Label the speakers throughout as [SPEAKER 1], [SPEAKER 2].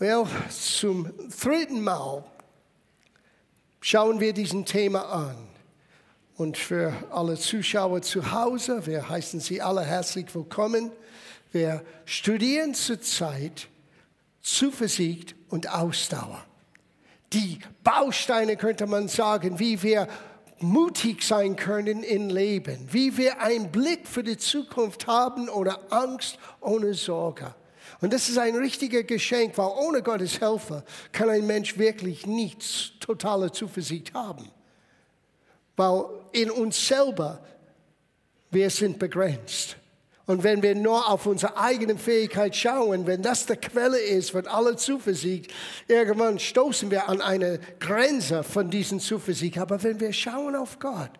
[SPEAKER 1] Well, zum dritten Mal schauen wir diesen Thema an. Und für alle Zuschauer zu Hause, wir heißen Sie alle herzlich willkommen. Wir studieren zurzeit Zuversicht und Ausdauer. Die Bausteine könnte man sagen, wie wir mutig sein können im Leben, wie wir einen Blick für die Zukunft haben oder Angst ohne Sorge. Und das ist ein richtiger Geschenk, weil ohne Gottes Helfer kann ein Mensch wirklich nichts totale Zuversicht haben. Weil in uns selber, wir sind begrenzt. Und wenn wir nur auf unsere eigene Fähigkeit schauen, wenn das die Quelle ist von aller Zuversicht, irgendwann stoßen wir an eine Grenze von diesen Zuversicht. Aber wenn wir schauen auf Gott,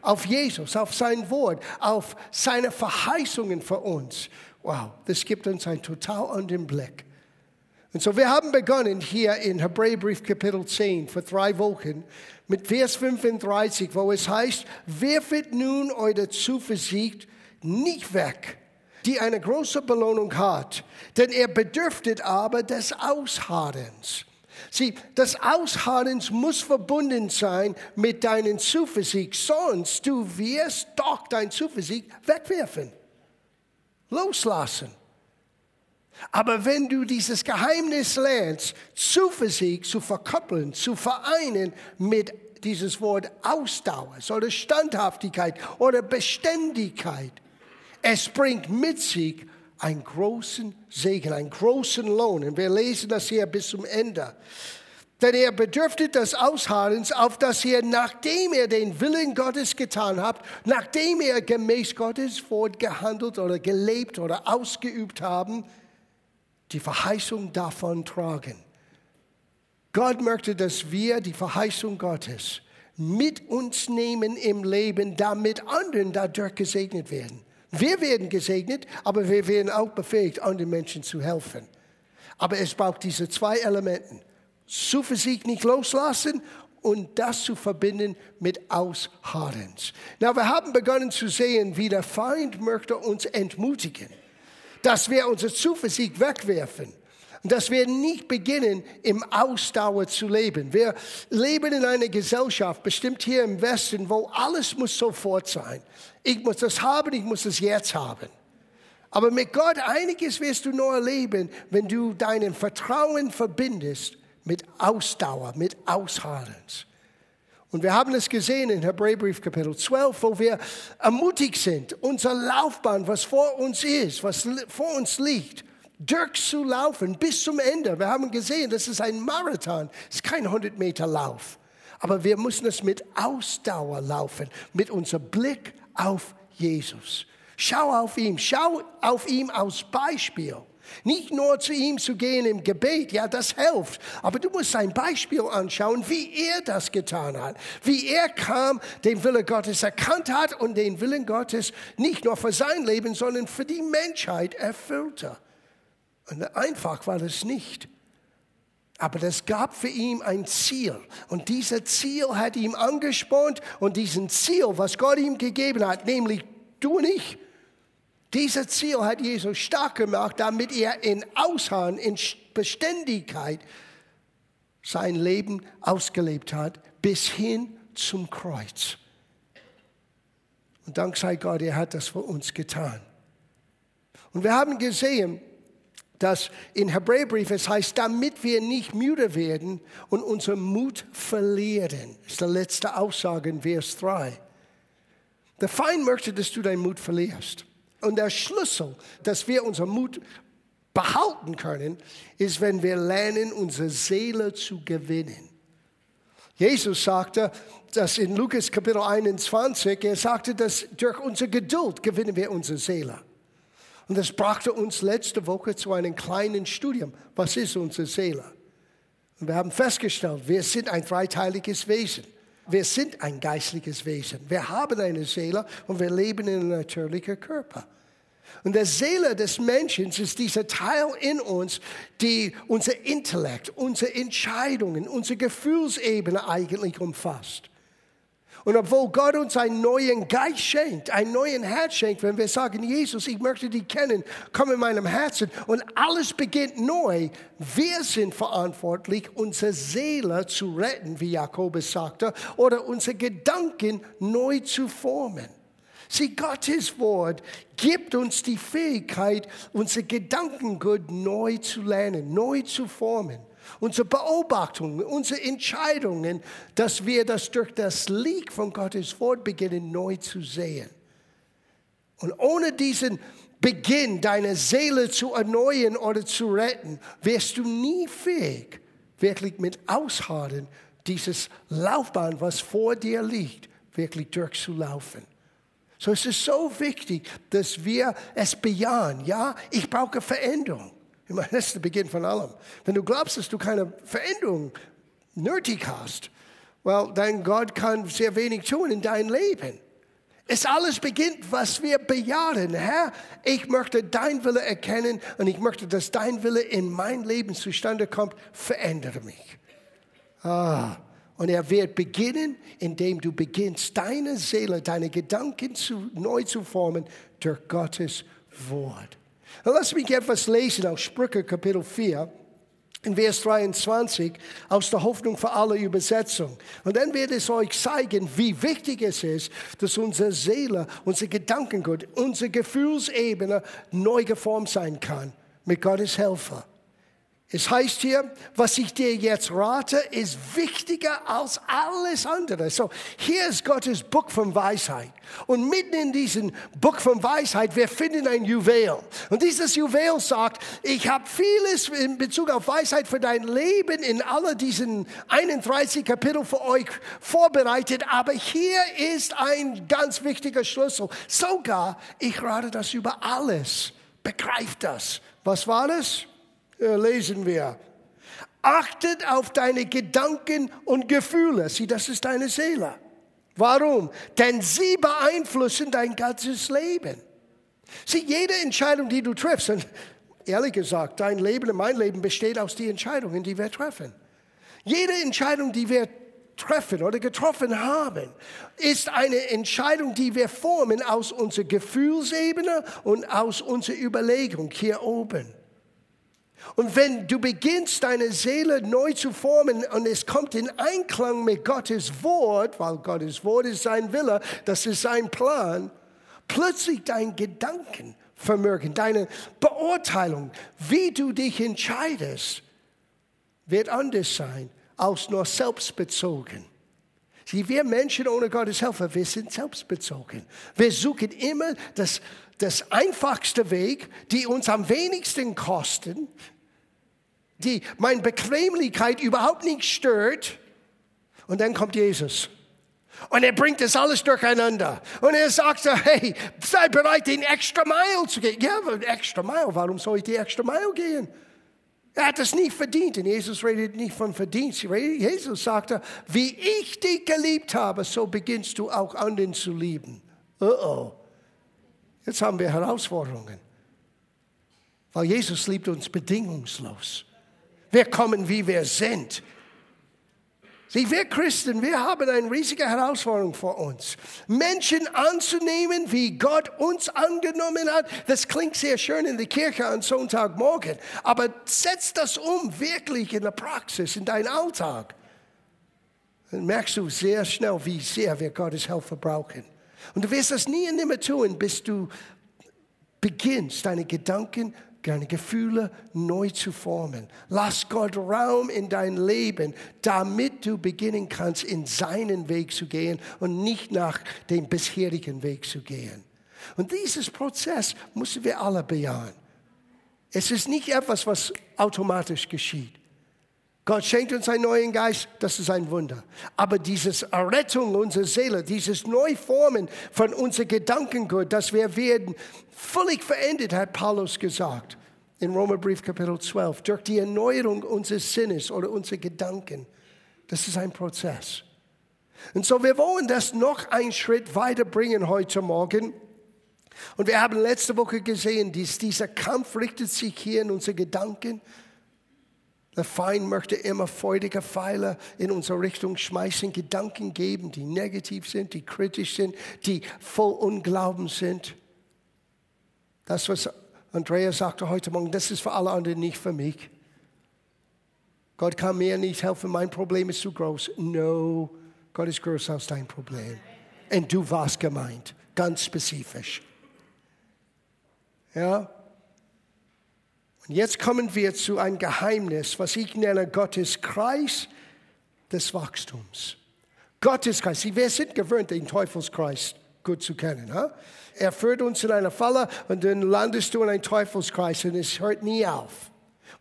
[SPEAKER 1] auf Jesus, auf sein Wort, auf seine Verheißungen für uns, Wow, das gibt uns einen total anderen Blick. Und so, wir haben begonnen hier in Hebräerbrief Kapitel 10 vor drei Wochen mit Vers 35, wo es heißt, werfet nun eure Zuversicht nicht weg, die eine große Belohnung hat, denn ihr bedürftet aber des Ausharrens. Sieh, das Ausharrens muss verbunden sein mit deinen Zuversicht, sonst du wirst doch dein Zuversicht wegwerfen loslassen. Aber wenn du dieses Geheimnis lernst, Zuversicht zu verkoppeln, zu vereinen mit dieses Wort Ausdauer oder Standhaftigkeit oder Beständigkeit, es bringt mit sich einen großen Segen, einen großen Lohn. Und wir lesen das hier bis zum Ende. Denn er bedürfte des Ausharrens, auf dass ihr, nachdem ihr den Willen Gottes getan habt, nachdem ihr gemäß Gottes Wort gehandelt oder gelebt oder ausgeübt haben, die Verheißung davon tragen. Gott möchte, dass wir die Verheißung Gottes mit uns nehmen im Leben, damit anderen dadurch gesegnet werden. Wir werden gesegnet, aber wir werden auch befähigt, anderen Menschen zu helfen. Aber es braucht diese zwei Elemente. Zuversicht nicht loslassen und das zu verbinden mit Ausharrens. Na, wir haben begonnen zu sehen, wie der Feind möchte uns entmutigen, dass wir unsere Zuversicht wegwerfen und dass wir nicht beginnen, im Ausdauer zu leben. Wir leben in einer Gesellschaft, bestimmt hier im Westen, wo alles muss sofort sein. Ich muss das haben, ich muss es jetzt haben. Aber mit Gott einiges wirst du nur erleben, wenn du deinen Vertrauen verbindest mit Ausdauer, mit Ausharrens. Und wir haben es gesehen in Hebräerbrief Kapitel 12, wo wir ermutigt sind, unser Laufbahn, was vor uns ist, was vor uns liegt, durchzulaufen bis zum Ende. Wir haben gesehen, das ist ein Marathon, es ist kein 100 Meter Lauf. Aber wir müssen es mit Ausdauer laufen, mit unserem Blick auf Jesus. Schau auf ihn, schau auf ihn als Beispiel. Nicht nur zu ihm zu gehen im Gebet, ja, das hilft. Aber du musst sein Beispiel anschauen, wie er das getan hat. Wie er kam, den Willen Gottes erkannt hat und den Willen Gottes nicht nur für sein Leben, sondern für die Menschheit erfüllte. Und einfach war das nicht. Aber das gab für ihn ein Ziel. Und dieses Ziel hat ihm angespornt. Und diesen Ziel, was Gott ihm gegeben hat, nämlich du und ich, dieses Ziel hat Jesus stark gemacht, damit er in Ausharren, in Beständigkeit sein Leben ausgelebt hat, bis hin zum Kreuz. Und dank sei Gott, er hat das für uns getan. Und wir haben gesehen, dass in Hebräerbrief es heißt, damit wir nicht müde werden und unseren Mut verlieren. Das ist die letzte Aussage in Vers 3. Der Feind möchte, dass du deinen Mut verlierst. Und der Schlüssel, dass wir unseren Mut behalten können, ist, wenn wir lernen, unsere Seele zu gewinnen. Jesus sagte, dass in Lukas Kapitel 21, er sagte, dass durch unsere Geduld gewinnen wir unsere Seele. Und das brachte uns letzte Woche zu einem kleinen Studium. Was ist unsere Seele? Und wir haben festgestellt, wir sind ein dreiteiliges Wesen. Wir sind ein geistliches Wesen. Wir haben eine Seele und wir leben in einem natürlichen Körper. Und der Seele des Menschen ist dieser Teil in uns, die unser Intellekt, unsere Entscheidungen, unsere Gefühlsebene eigentlich umfasst. Und obwohl Gott uns einen neuen Geist schenkt, einen neuen Herz schenkt, wenn wir sagen, Jesus, ich möchte dich kennen, komm in meinem Herzen und alles beginnt neu, wir sind verantwortlich, unsere Seele zu retten, wie Jakobus sagte, oder unsere Gedanken neu zu formen. Sieh, Gottes Wort gibt uns die Fähigkeit, unsere Gedankengut neu zu lernen, neu zu formen unsere Beobachtungen, unsere Entscheidungen, dass wir das durch das Licht von Gottes Wort beginnen neu zu sehen. Und ohne diesen Beginn, deine Seele zu erneuern oder zu retten, wirst du nie fähig, wirklich mit Ausharren dieses Laufbahn, was vor dir liegt, wirklich durchzulaufen. So es ist so wichtig, dass wir es bejahen. Ja, ich brauche Veränderung. Ich meine, das ist der Beginn von allem. Wenn du glaubst, dass du keine Veränderung nötig hast, well, dann Gott kann sehr wenig tun in deinem Leben. Es alles beginnt, was wir bejahen. Herr, ich möchte dein Wille erkennen und ich möchte, dass dein Wille in mein Leben zustande kommt. Verändere mich. Ah, und er wird beginnen, indem du beginnst, deine Seele, deine Gedanken zu, neu zu formen durch Gottes Wort. Lass mich etwas lesen aus Sprüche Kapitel 4 in Vers 23 aus der Hoffnung für alle Übersetzung. Und dann wird es euch zeigen, wie wichtig es ist, dass unsere Seele, unser Gedankengut, unsere Gefühlsebene neu geformt sein kann mit Gottes Helfer. Es heißt hier, was ich dir jetzt rate, ist wichtiger als alles andere. So, hier ist Gottes Buch von Weisheit. Und mitten in diesem Buch von Weisheit, wir finden ein Juwel. Und dieses Juwel sagt, ich habe vieles in Bezug auf Weisheit für dein Leben in alle diesen 31 Kapitel für euch vorbereitet. Aber hier ist ein ganz wichtiger Schlüssel. Sogar, ich rate das über alles. Begreift das. Was war das? Äh, lesen wir. Achtet auf deine Gedanken und Gefühle. Sieh, das ist deine Seele. Warum? Denn sie beeinflussen dein ganzes Leben. Sieh, jede Entscheidung, die du triffst, und ehrlich gesagt, dein Leben und mein Leben besteht aus den Entscheidungen, die wir treffen. Jede Entscheidung, die wir treffen oder getroffen haben, ist eine Entscheidung, die wir formen aus unserer Gefühlsebene und aus unserer Überlegung hier oben. Und wenn du beginnst, deine Seele neu zu formen und es kommt in Einklang mit Gottes Wort, weil Gottes Wort ist sein Wille, das ist sein Plan, plötzlich dein Gedankenvermögen, deine Beurteilung, wie du dich entscheidest, wird anders sein als nur selbstbezogen. Sieh, wir Menschen ohne Gottes Hilfe, wir sind selbstbezogen. Wir suchen immer das, das einfachste Weg, die uns am wenigsten kosten, die meine Bequemlichkeit überhaupt nicht stört. Und dann kommt Jesus. Und er bringt das alles durcheinander. Und er sagt, hey, sei bereit, den extra Mile zu gehen. Ja, extra Mile, warum soll ich die extra Mile gehen? Er hat es nicht verdient. Und Jesus redet nicht von Verdienst. Jesus sagte, wie ich dich geliebt habe, so beginnst du auch anderen zu lieben. Oh oh. Jetzt haben wir Herausforderungen. Weil Jesus liebt uns bedingungslos. Wir kommen, wie wir sind. Sieh, wir Christen, wir haben eine riesige Herausforderung vor uns. Menschen anzunehmen, wie Gott uns angenommen hat. Das klingt sehr schön in der Kirche am Sonntagmorgen. Aber setz das um wirklich in der Praxis, in deinen Alltag. Dann merkst du sehr schnell, wie sehr wir Gottes Hilfe brauchen. Und du wirst das nie und nimmer tun, bis du beginnst, deine Gedanken deine Gefühle neu zu formen. Lass Gott Raum in dein Leben, damit du beginnen kannst, in seinen Weg zu gehen und nicht nach dem bisherigen Weg zu gehen. Und dieses Prozess müssen wir alle bejahen. Es ist nicht etwas, was automatisch geschieht. Gott schenkt uns einen neuen Geist, das ist ein Wunder. Aber dieses Errettung unserer Seele, dieses Neuformen von unserem Gedankengut, dass wir werden völlig verändert, hat Paulus gesagt in Römerbrief Kapitel 12, durch die Erneuerung unseres Sinnes oder unserer Gedanken. Das ist ein Prozess. Und so, wir wollen das noch einen Schritt weiterbringen heute Morgen. Und wir haben letzte Woche gesehen, dass dieser Kampf richtet sich hier in unsere Gedanken Der Feind möchte immer freudige Pfeile in unsere Richtung schmeißen, Gedanken geben, die negativ sind, die kritisch sind, die voll Unglauben sind. Das, was Andreas sagte heute Morgen, das ist für alle anderen, nicht für mich. Gott kann mir nicht helfen, mein Problem ist zu groß. No, Gott ist größer als dein Problem. Und du warst gemeint, ganz spezifisch. Ja? Und jetzt kommen wir zu einem Geheimnis, was ich nenne Gottes Kreis des Wachstums. Gottes Kreis. Wir sind gewöhnt, den Teufelskreis gut zu kennen. Ha? Er führt uns in eine Falle und dann landest du in einen Teufelskreis und es hört nie auf.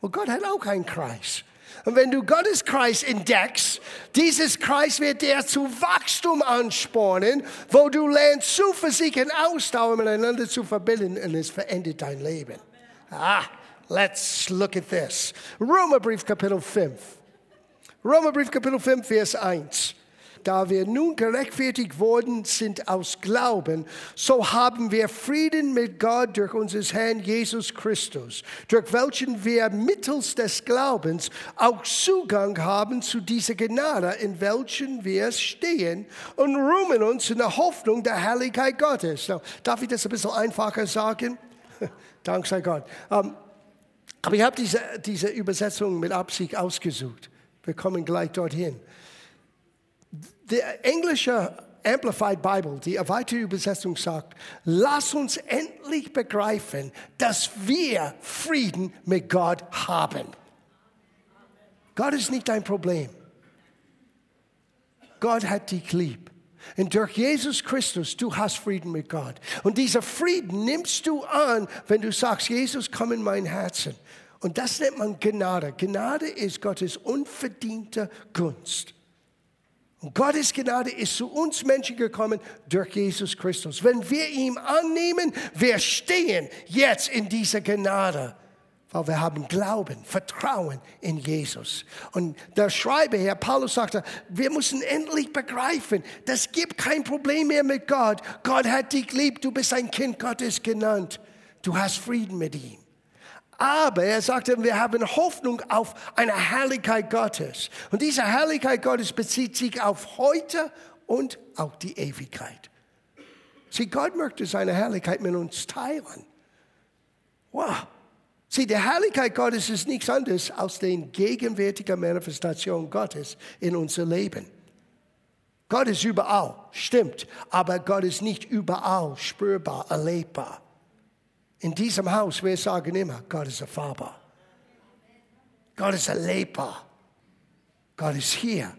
[SPEAKER 1] Und Gott hat auch einen Kreis. Und wenn du Gottes Kreis entdeckst, dieses Kreis wird dir zu Wachstum anspornen, wo du lernst, Zuversicht und Ausdauer miteinander zu verbinden und es verändert dein Leben. Ah, let's look at this. Römerbrief Kapitel 5. Römerbrief Kapitel 5, Vers 1 da wir nun gerechtfertigt worden sind aus Glauben, so haben wir Frieden mit Gott durch unseres Herrn Jesus Christus, durch welchen wir mittels des Glaubens auch Zugang haben zu dieser Gnade, in welchen wir stehen und ruhen uns in der Hoffnung der Herrlichkeit Gottes. Now, darf ich das ein bisschen einfacher sagen? Dank sei Gott. Um, aber ich habe diese, diese Übersetzung mit Absicht ausgesucht. Wir kommen gleich dorthin. Die englische Amplified Bible, die erweiterte Übersetzung sagt, lass uns endlich begreifen, dass wir Frieden mit Gott haben. Gott ist nicht dein Problem. Gott hat dich lieb. Und durch Jesus Christus, du hast Frieden mit Gott. Und dieser Frieden nimmst du an, wenn du sagst, Jesus, komm in mein Herzen. Und das nennt man Gnade. Gnade ist Gottes unverdiente Gunst. Und Gottes Gnade ist zu uns Menschen gekommen durch Jesus Christus. Wenn wir ihn annehmen, wir stehen jetzt in dieser Gnade, weil wir haben Glauben, Vertrauen in Jesus. Und der Schreiber, Herr Paulus, sagte, wir müssen endlich begreifen, das gibt kein Problem mehr mit Gott. Gott hat dich lieb, du bist ein Kind Gottes genannt. Du hast Frieden mit ihm. Aber er sagte, wir haben Hoffnung auf eine Herrlichkeit Gottes. Und diese Herrlichkeit Gottes bezieht sich auf heute und auch die Ewigkeit. Sieh, Gott möchte seine Herrlichkeit mit uns teilen. Wow. Sieh, die Herrlichkeit Gottes ist nichts anderes als die gegenwärtige Manifestation Gottes in unser Leben. Gott ist überall, stimmt, aber Gott ist nicht überall spürbar, erlebbar. In diesem Haus, wir sagen immer, Gott ist erfahrbar. Gott ist erlebbar. Gott ist hier.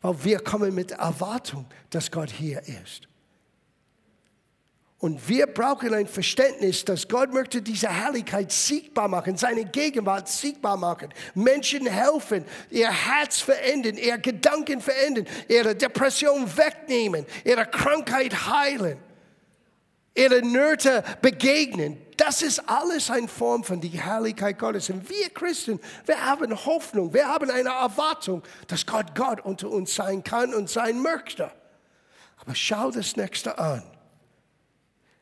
[SPEAKER 1] Weil wir kommen mit Erwartung, dass Gott hier ist. Und wir brauchen ein Verständnis, dass Gott möchte diese Herrlichkeit siegbar machen, seine Gegenwart siegbar machen, Menschen helfen, ihr Herz verändern, ihr Gedanken verändern, ihre Depression wegnehmen, ihre Krankheit heilen ihre Nöte begegnen. Das ist alles eine Form von der Herrlichkeit Gottes. Und wir Christen, wir haben Hoffnung, wir haben eine Erwartung, dass Gott Gott unter uns sein kann und sein möchte. Aber schau das nächste an.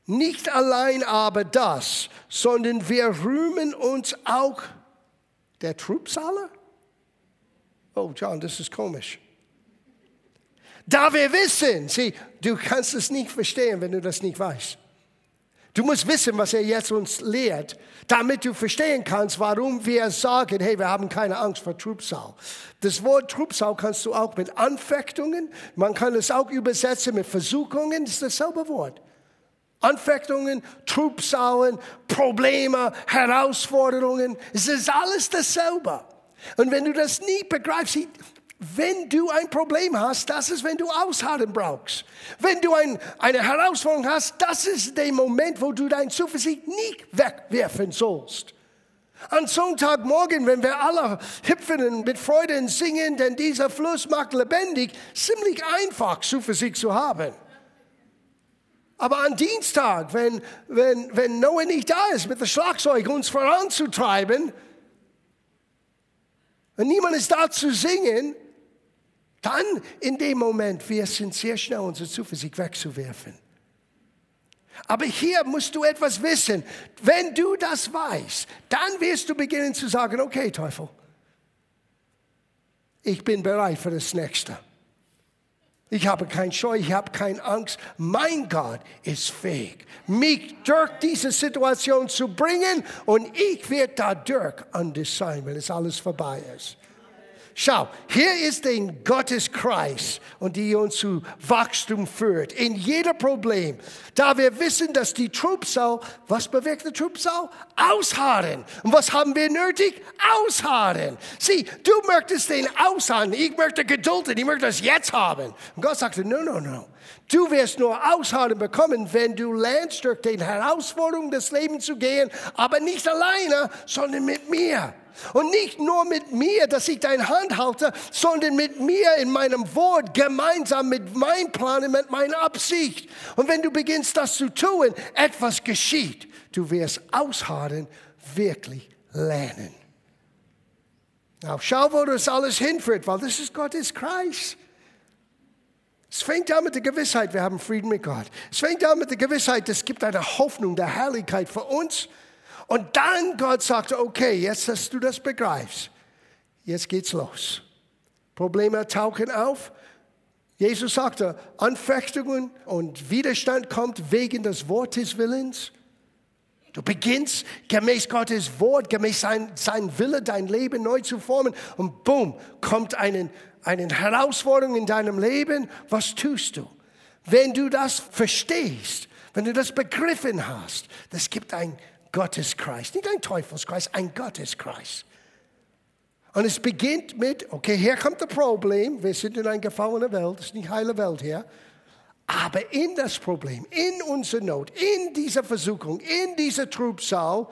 [SPEAKER 1] Nicht allein aber das, sondern wir rühmen uns auch der Trubsale. Oh, John, das ist komisch. Da wir wissen, sieh, du kannst es nicht verstehen, wenn du das nicht weißt. Du musst wissen, was er jetzt uns lehrt, damit du verstehen kannst, warum wir sagen, hey, wir haben keine Angst vor Trubsal. Das Wort Trubsal kannst du auch mit Anfechtungen, man kann es auch übersetzen mit Versuchungen, das ist dasselbe Wort. Anfechtungen, Trubsalen, Probleme, Herausforderungen, es ist alles dasselbe. Und wenn du das nie begreifst, wenn du ein Problem hast, das ist, wenn du Ausharren brauchst. Wenn du ein, eine Herausforderung hast, das ist der Moment, wo du dein Zuversicht nicht wegwerfen sollst. An Sonntagmorgen, wenn wir alle hüpfen und mit Freude singen, denn dieser Fluss macht lebendig, ziemlich einfach Zuversicht zu haben. Aber an Dienstag, wenn, wenn, wenn Noah nicht da ist, mit dem Schlagzeug uns voranzutreiben, und niemand ist da zu singen, dann in dem Moment, wir sind sehr schnell unsere Zuversicht wegzuwerfen. Aber hier musst du etwas wissen. Wenn du das weißt, dann wirst du beginnen zu sagen, okay, Teufel, ich bin bereit für das nächste. Ich habe kein Scheu, ich habe keine Angst. Mein Gott ist fähig, mich durch diese Situation zu bringen und ich werde dadurch anders sein, wenn es alles vorbei ist. Schau, hier ist ein Gotteskreis und die uns zu Wachstum führt. In jeder Problem. Da wir wissen, dass die Trubsau, was bewirkt die Trubsau? Ausharren. Und was haben wir nötig? Ausharren. Sieh, du möchtest den ausharren. Ich möchte Geduld ich möchte das jetzt haben. Und Gott sagte, no, no, no. Du wirst nur Ausharren bekommen, wenn du lernst, durch die Herausforderungen des Lebens zu gehen, aber nicht alleine, sondern mit mir. Und nicht nur mit mir, dass ich deine Hand halte, sondern mit mir in meinem Wort, gemeinsam mit meinem Plan und mit meiner Absicht. Und wenn du beginnst, das zu tun, etwas geschieht. Du wirst ausharren, wirklich lernen. Now, schau, wo das alles hinführt, weil das ist Gottes Kreis. Es fängt an mit der Gewissheit, wir haben Frieden mit Gott. Es fängt an mit der Gewissheit, es gibt eine Hoffnung der Herrlichkeit für uns und dann Gott sagte, okay, jetzt, dass du das begreifst, jetzt geht's los. Probleme tauchen auf. Jesus sagte, Anfechtungen und Widerstand kommt wegen des Wortes Willens. Du beginnst gemäß Gottes Wort, gemäß sein, sein Wille, dein Leben neu zu formen und boom, kommt eine, eine Herausforderung in deinem Leben. Was tust du? Wenn du das verstehst, wenn du das begriffen hast, das gibt ein, Gotteskreis, nicht ein Teufelskreis, ein Gotteskreis. Und es beginnt mit, okay, hier kommt das Problem, wir sind in einer gefallenen Welt, das ist nicht heile Welt hier. Aber in das Problem, in unserer Not, in dieser Versuchung, in dieser Trubsal,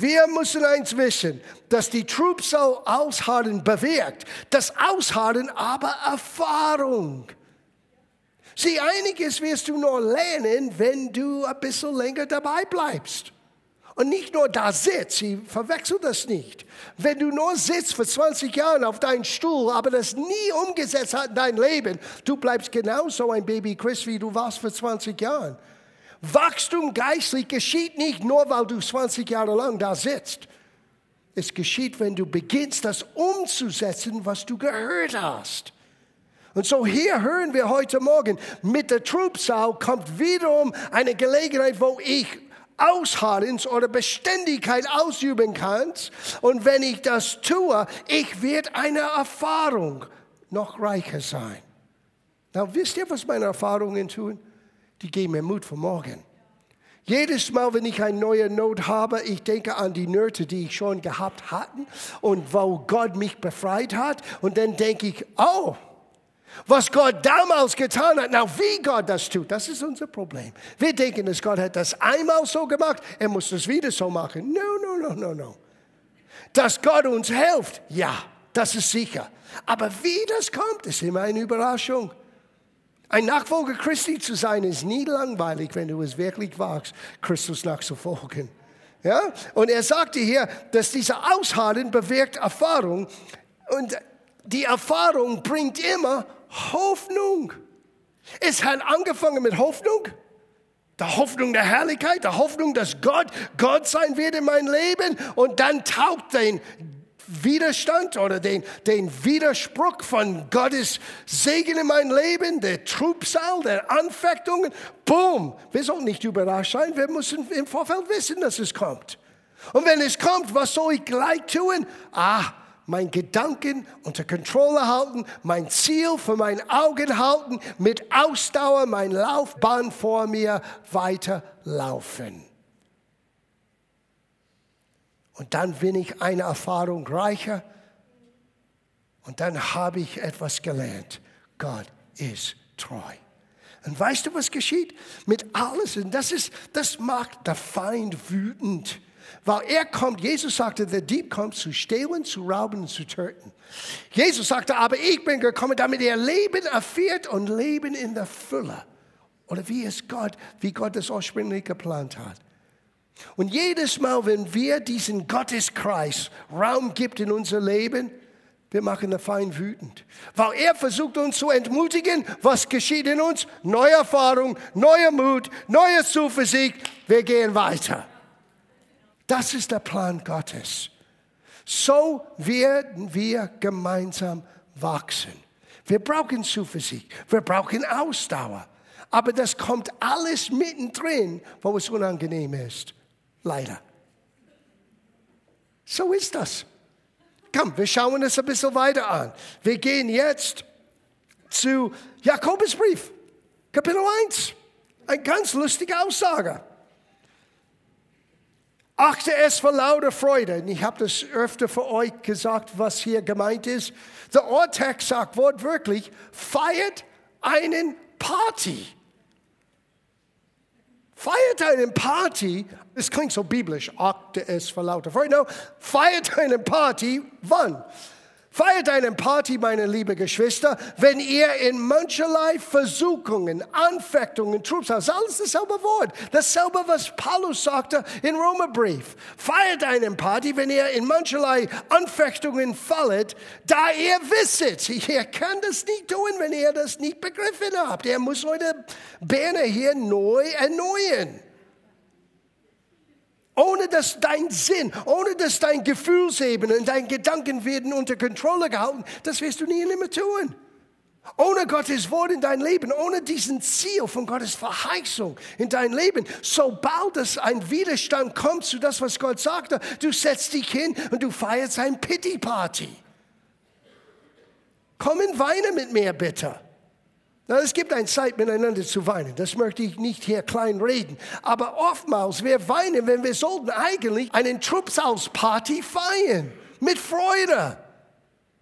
[SPEAKER 1] wir müssen eins wissen, dass die Trubsal ausharren bewirkt. Das Ausharren aber Erfahrung. Sieh, einiges wirst du nur lernen, wenn du ein bisschen länger dabei bleibst. Und nicht nur da sitzt, sie verwechselt das nicht. Wenn du nur sitzt für 20 Jahre auf deinem Stuhl, aber das nie umgesetzt hat in dein Leben, du bleibst genauso ein Baby Chris, wie du warst vor 20 Jahren. Wachstum geistlich geschieht nicht nur, weil du 20 Jahre lang da sitzt. Es geschieht, wenn du beginnst, das umzusetzen, was du gehört hast. Und so hier hören wir heute Morgen, mit der Trubsau kommt wiederum eine Gelegenheit, wo ich Ausharrens oder Beständigkeit ausüben kannst. Und wenn ich das tue, ich werde eine Erfahrung noch reicher sein. Na, wisst ihr, was meine Erfahrungen tun? Die geben mir Mut für morgen. Jedes Mal, wenn ich eine neue Not habe, ich denke an die Nöte, die ich schon gehabt hatte und wo Gott mich befreit hat. Und dann denke ich, oh, was Gott damals getan hat, na wie Gott das tut, das ist unser Problem. Wir denken, dass Gott hat das einmal so gemacht, er muss das wieder so machen. No, no, no, no, no. Dass Gott uns hilft, ja, das ist sicher. Aber wie das kommt, ist immer eine Überraschung. Ein Nachfolger Christi zu sein, ist nie langweilig, wenn du es wirklich wagst, Christus nachzufolgen. Ja? Und er sagte hier, dass dieser Ausharren bewirkt Erfahrung und die Erfahrung bringt immer Hoffnung. Es hat angefangen mit Hoffnung. Der Hoffnung der Herrlichkeit, der Hoffnung, dass Gott Gott sein wird in mein Leben. Und dann taucht den Widerstand oder den, den Widerspruch von Gottes Segen in mein Leben, der Trubsal, der Anfechtungen. Boom! Wir sollen nicht überrascht sein, wir müssen im Vorfeld wissen, dass es kommt. Und wenn es kommt, was soll ich gleich tun? Ah, mein Gedanken unter Kontrolle halten, mein Ziel für meine Augen halten, mit Ausdauer mein Laufbahn vor mir weiterlaufen. Und dann bin ich eine Erfahrung reicher und dann habe ich etwas gelernt. Gott ist treu. Und weißt du, was geschieht? Mit alles, und das, ist, das macht der Feind wütend. Weil er kommt, Jesus sagte, der Dieb kommt zu stehlen, zu rauben und zu töten. Jesus sagte, aber ich bin gekommen, damit er Leben erfährt und Leben in der Fülle. Oder wie es Gott, wie Gott es ursprünglich geplant hat. Und jedes Mal, wenn wir diesen Gotteskreis Raum gibt in unser Leben, wir machen den Feind wütend. Weil er versucht uns zu entmutigen. Was geschieht in uns? Neue Erfahrung, neuer Mut, neue Zuversicht. Wir gehen weiter. Das ist der Plan Gottes. So werden wir gemeinsam wachsen. Wir brauchen Zuversicht, wir brauchen Ausdauer. Aber das kommt alles mittendrin, wo es unangenehm ist. Leider. So ist das. Komm, wir schauen es ein bisschen weiter an. Wir gehen jetzt zu Jakobusbrief, Kapitel 1. Eine ganz lustige Aussage. Achte es für lauter Freude. Und ich habe das öfter für euch gesagt, was hier gemeint ist. Der Ortext sagt wortwörtlich, feiert einen Party. Feiert eine Party, es klingt so biblisch, achte es vor lauter Freude. Feiert eine Party, wann? Feiert eine Party, meine liebe Geschwister, wenn ihr in mancherlei Versuchungen, Anfechtungen, Trupps habt. Alles dasselbe Wort. Dasselbe, was Paulus sagte im Römerbrief. Feiert eine Party, wenn ihr in mancherlei Anfechtungen fallet, da ihr wisset. Ihr könnt das nicht tun, wenn ihr das nicht begriffen habt. Ihr muss eure Beine hier neu erneuern ohne dass dein Sinn, ohne dass dein Gefühlsebene und dein Gedanken werden unter Kontrolle gehalten, das wirst du nie und nimmer tun. Ohne Gottes Wort in dein Leben, ohne diesen Ziel von Gottes Verheißung in dein Leben, sobald es ein Widerstand kommt zu das, was Gott sagte, du setzt dich hin und du feierst ein Pity Party. Komm und weine mit mir bitte. Na, es gibt eine Zeit, miteinander zu weinen. Das möchte ich nicht hier klein reden. Aber oftmals, wir weinen, wenn wir sollten eigentlich einen Trupshausparty feiern. Mit Freude.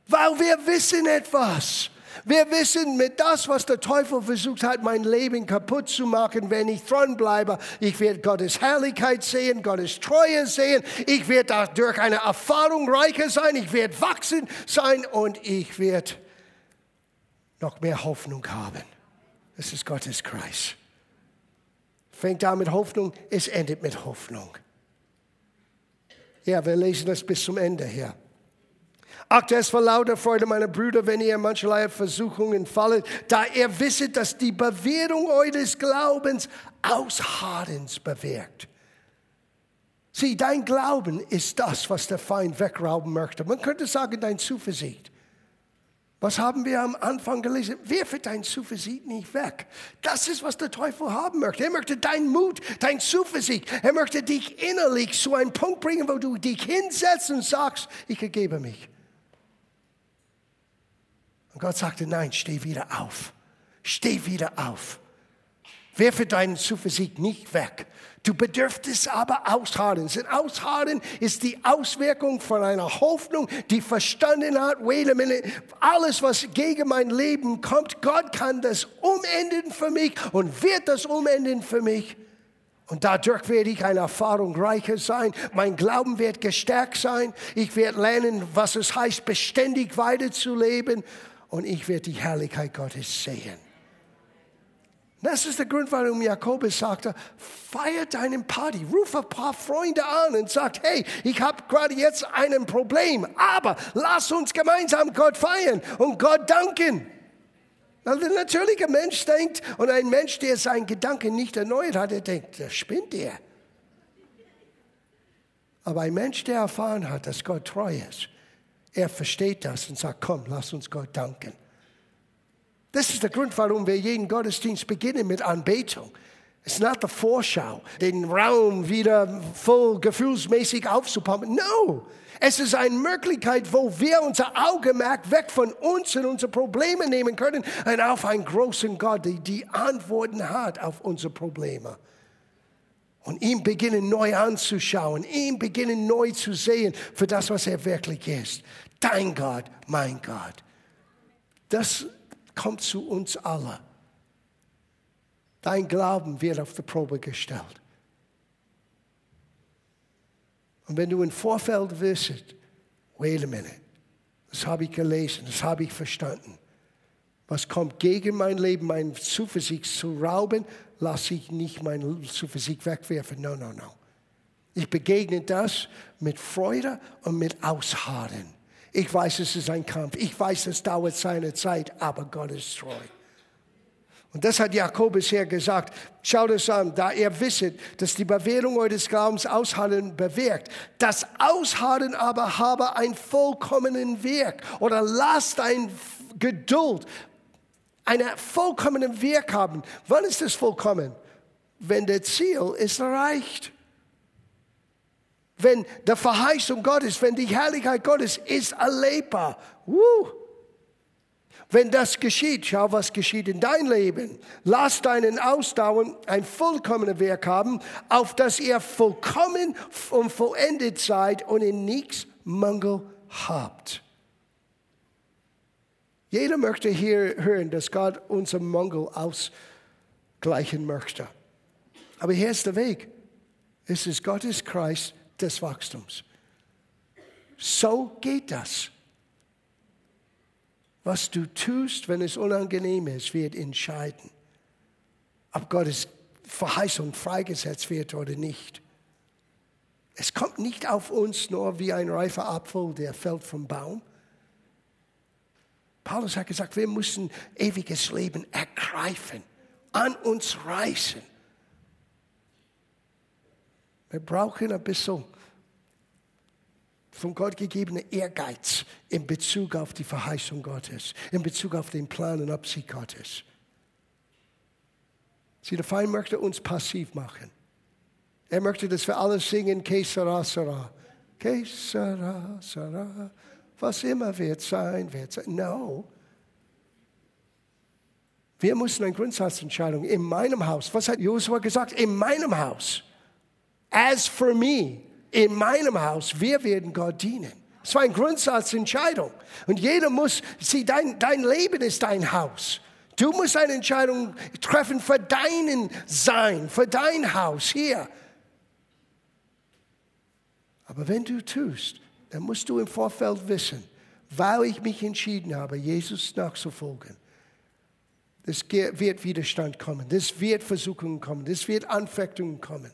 [SPEAKER 1] Weil wir wissen etwas. Wir wissen mit das, was der Teufel versucht hat, mein Leben kaputt zu machen, wenn ich dranbleibe, ich werde Gottes Herrlichkeit sehen, Gottes Treue sehen, ich werde dadurch eine Erfahrung reicher sein, ich werde wachsen sein und ich werde noch mehr Hoffnung haben. Es ist Gottes Kreis. Fängt an mit Hoffnung, es endet mit Hoffnung. Ja, wir lesen das bis zum Ende hier. Ach, es vor lauter Freude, meine Brüder, wenn ihr mancherlei Versuchungen fallet, da ihr wisset, dass die Bewährung eures Glaubens Ausharrens bewirkt. Sieh, dein Glauben ist das, was der Feind wegrauben möchte. Man könnte sagen, dein Zuversicht. Was haben wir am Anfang gelesen? Werfe dein Zuversicht nicht weg. Das ist, was der Teufel haben möchte. Er möchte deinen Mut, dein Zuversicht. Er möchte dich innerlich zu einem Punkt bringen, wo du dich hinsetzt und sagst, ich ergebe mich. Und Gott sagte, nein, steh wieder auf. Steh wieder auf. Werfe deine Zuversicht nicht weg. Du bedürftest aber ausharren. Und ausharren ist die Auswirkung von einer Hoffnung, die verstanden hat, wait a minute, alles, was gegen mein Leben kommt, Gott kann das umenden für mich und wird das umenden für mich. Und dadurch werde ich eine Erfahrung reicher sein. Mein Glauben wird gestärkt sein. Ich werde lernen, was es heißt, beständig weiterzuleben. Und ich werde die Herrlichkeit Gottes sehen. Das ist der Grund, warum Jakobus sagte, feiert deinen Party, ruf ein paar Freunde an und sagt, hey, ich habe gerade jetzt ein Problem, aber lass uns gemeinsam Gott feiern und Gott danken. Weil der natürliche Mensch denkt und ein Mensch, der seinen Gedanken nicht erneuert hat, der denkt, der spinnt der. Aber ein Mensch, der erfahren hat, dass Gott treu ist, er versteht das und sagt, komm, lass uns Gott danken. Das ist der Grund, warum wir jeden Gottesdienst beginnen mit Anbetung. Es ist nicht die Vorschau, den Raum wieder voll gefühlsmäßig aufzupumpen. No, es ist eine Möglichkeit, wo wir unser Augenmerk weg von uns und unsere Probleme nehmen können und auf einen großen Gott, der die Antworten hat auf unsere Probleme. Und ihn beginnen neu anzuschauen, ihn beginnen neu zu sehen für das, was er wirklich ist. Dein Gott, mein Gott. Das kommt zu uns alle. Dein Glauben wird auf die Probe gestellt. Und wenn du im Vorfeld wissest, wait a minute, das habe ich gelesen, das habe ich verstanden. Was kommt gegen mein Leben, meine Zuversicht zu rauben, lasse ich nicht meine Zuversicht wegwerfen. No, no, no. Ich begegne das mit Freude und mit Ausharren. Ich weiß, es ist ein Kampf. Ich weiß, es dauert seine Zeit, aber Gott ist treu. Und das hat Jakobus hier gesagt. Schaut es an, da ihr wisset, dass die Bewährung eures Glaubens Ausharren bewirkt. Das Ausharren aber habe einen vollkommenen Werk oder lasst ein Geduld, einen vollkommenen Werk haben. Wann ist das vollkommen? Wenn der Ziel ist erreicht. Wenn der Verheißung Gottes, wenn die Herrlichkeit Gottes ist erlebbar. Woo. Wenn das geschieht, schau, was geschieht in dein Leben. Lass deinen Ausdauern ein vollkommenes Werk haben, auf das ihr vollkommen und vollendet seid und in nichts Mangel habt. Jeder möchte hier hören, dass Gott unseren Mangel ausgleichen möchte. Aber hier ist der Weg. Es ist Gottes Kreis des Wachstums. So geht das. Was du tust, wenn es unangenehm ist, wird entscheiden, ob Gottes Verheißung freigesetzt wird oder nicht. Es kommt nicht auf uns nur wie ein reifer Apfel, der fällt vom Baum. Paulus hat gesagt, wir müssen ewiges Leben ergreifen, an uns reißen. Wir brauchen ein bisschen von Gott gegebene Ehrgeiz in Bezug auf die Verheißung Gottes, in Bezug auf den Plan und Absicht Gottes. Sie, der Feind möchte uns passiv machen. Er möchte, dass wir alles singen, sera. Que sera, sera. Was immer wird sein, wird sein. No. Wir müssen eine Grundsatzentscheidung in meinem Haus. Was hat Josua gesagt? In meinem Haus. As for me, in meinem Haus, wir werden Gott dienen. Es war eine Grundsatzentscheidung. Und jeder muss, sieh, dein, dein Leben ist dein Haus. Du musst eine Entscheidung treffen für deinen Sein, für dein Haus hier. Aber wenn du tust, dann musst du im Vorfeld wissen, weil ich mich entschieden habe, Jesus nachzufolgen. Es wird Widerstand kommen, es wird Versuchungen kommen, es wird Anfechtungen kommen.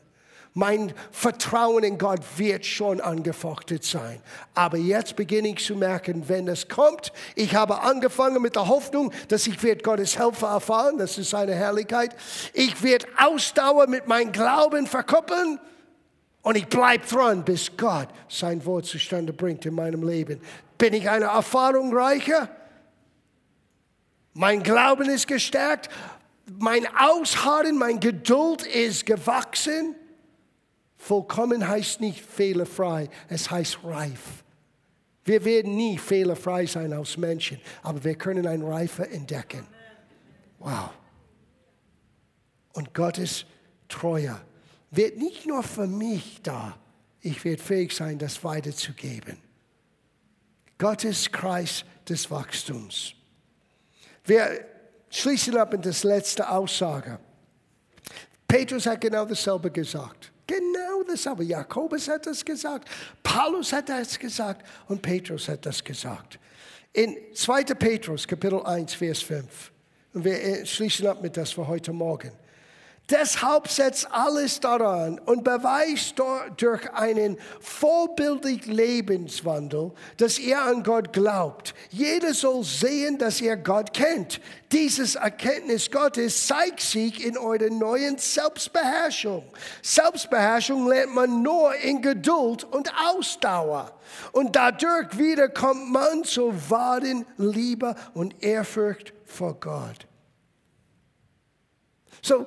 [SPEAKER 1] Mein Vertrauen in Gott wird schon angefochtet sein. Aber jetzt beginne ich zu merken, wenn es kommt, ich habe angefangen mit der Hoffnung, dass ich wird Gottes Helfer erfahren, das ist seine Herrlichkeit. Ich werde Ausdauer mit meinem Glauben verkuppeln und ich bleibe dran, bis Gott sein Wort zustande bringt in meinem Leben. Bin ich eine Erfahrung reicher? Mein Glauben ist gestärkt, mein Ausharren, mein Geduld ist gewachsen. Vollkommen heißt nicht fehlerfrei, es heißt reif. Wir werden nie fehlerfrei sein als Menschen, aber wir können ein Reife entdecken. Wow. Und Gottes Treue wird nicht nur für mich da, ich werde fähig sein, das weiterzugeben. Gottes Kreis des Wachstums. Wir schließen ab in das letzte Aussage. Petrus hat genau dasselbe gesagt. Genau das, aber Jakobus hat das gesagt, Paulus hat das gesagt und Petrus hat das gesagt. In 2. Petrus, Kapitel 1, Vers 5. Und wir äh, schließen ab mit das für heute Morgen. Deshalb setzt alles daran und beweist durch einen vorbildlichen Lebenswandel, dass ihr an Gott glaubt. Jeder soll sehen, dass ihr Gott kennt. Dieses Erkenntnis Gottes zeigt sich in eurer neuen Selbstbeherrschung. Selbstbeherrschung lernt man nur in Geduld und Ausdauer. Und dadurch wieder kommt man zu wahren Liebe und Ehrfurcht vor Gott. So,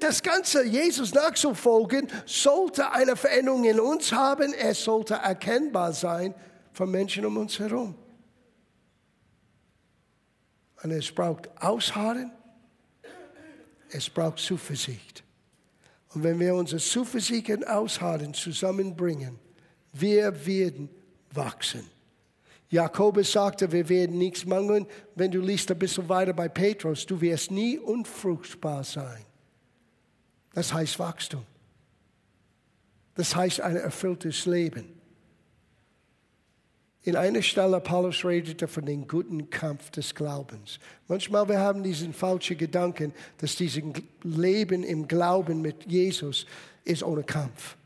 [SPEAKER 1] das Ganze, Jesus nachzufolgen, sollte eine Veränderung in uns haben. Es sollte erkennbar sein von Menschen um uns herum. Und es braucht Ausharren, es braucht Zuversicht. Und wenn wir unsere Zuversicht und Ausharren zusammenbringen, wir werden wachsen. Jakobus sagte, wir werden nichts mangeln. Wenn du liest ein bisschen weiter bei Petrus, du wirst nie unfruchtbar sein. Das heißt Wachstum. Das heißt ein erfülltes Leben. In einer Stelle, Paulus redete von dem guten Kampf des Glaubens. Manchmal wir haben diesen falschen Gedanken, dass dieses Leben im Glauben mit Jesus ist ohne Kampf.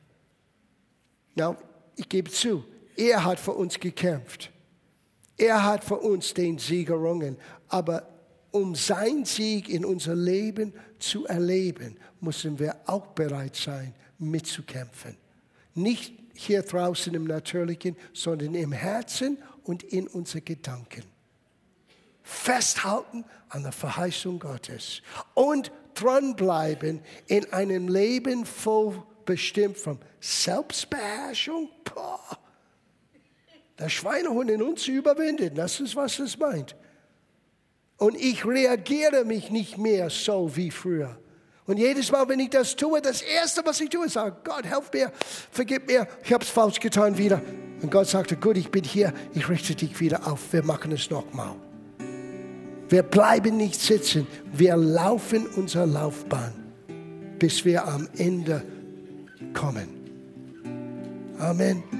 [SPEAKER 1] Na, ich gebe zu, er hat für uns gekämpft. Er hat für uns den Sieg errungen. Aber um sein Sieg in unser Leben zu erleben, müssen wir auch bereit sein, mitzukämpfen. Nicht hier draußen im Natürlichen, sondern im Herzen und in unseren Gedanken. Festhalten an der Verheißung Gottes und dranbleiben in einem Leben voll bestimmt von Selbstbeherrschung. Boah. Der Schweinehund in uns überwindet, das ist, was es meint. Und ich reagiere mich nicht mehr so wie früher. Und jedes Mal, wenn ich das tue, das Erste, was ich tue, ist, sage, Gott, helf mir, vergib mir, ich habe es falsch getan wieder. Und Gott sagte, gut, ich bin hier, ich richte dich wieder auf, wir machen es nochmal. Wir bleiben nicht sitzen, wir laufen unsere Laufbahn, bis wir am Ende kommen. Amen.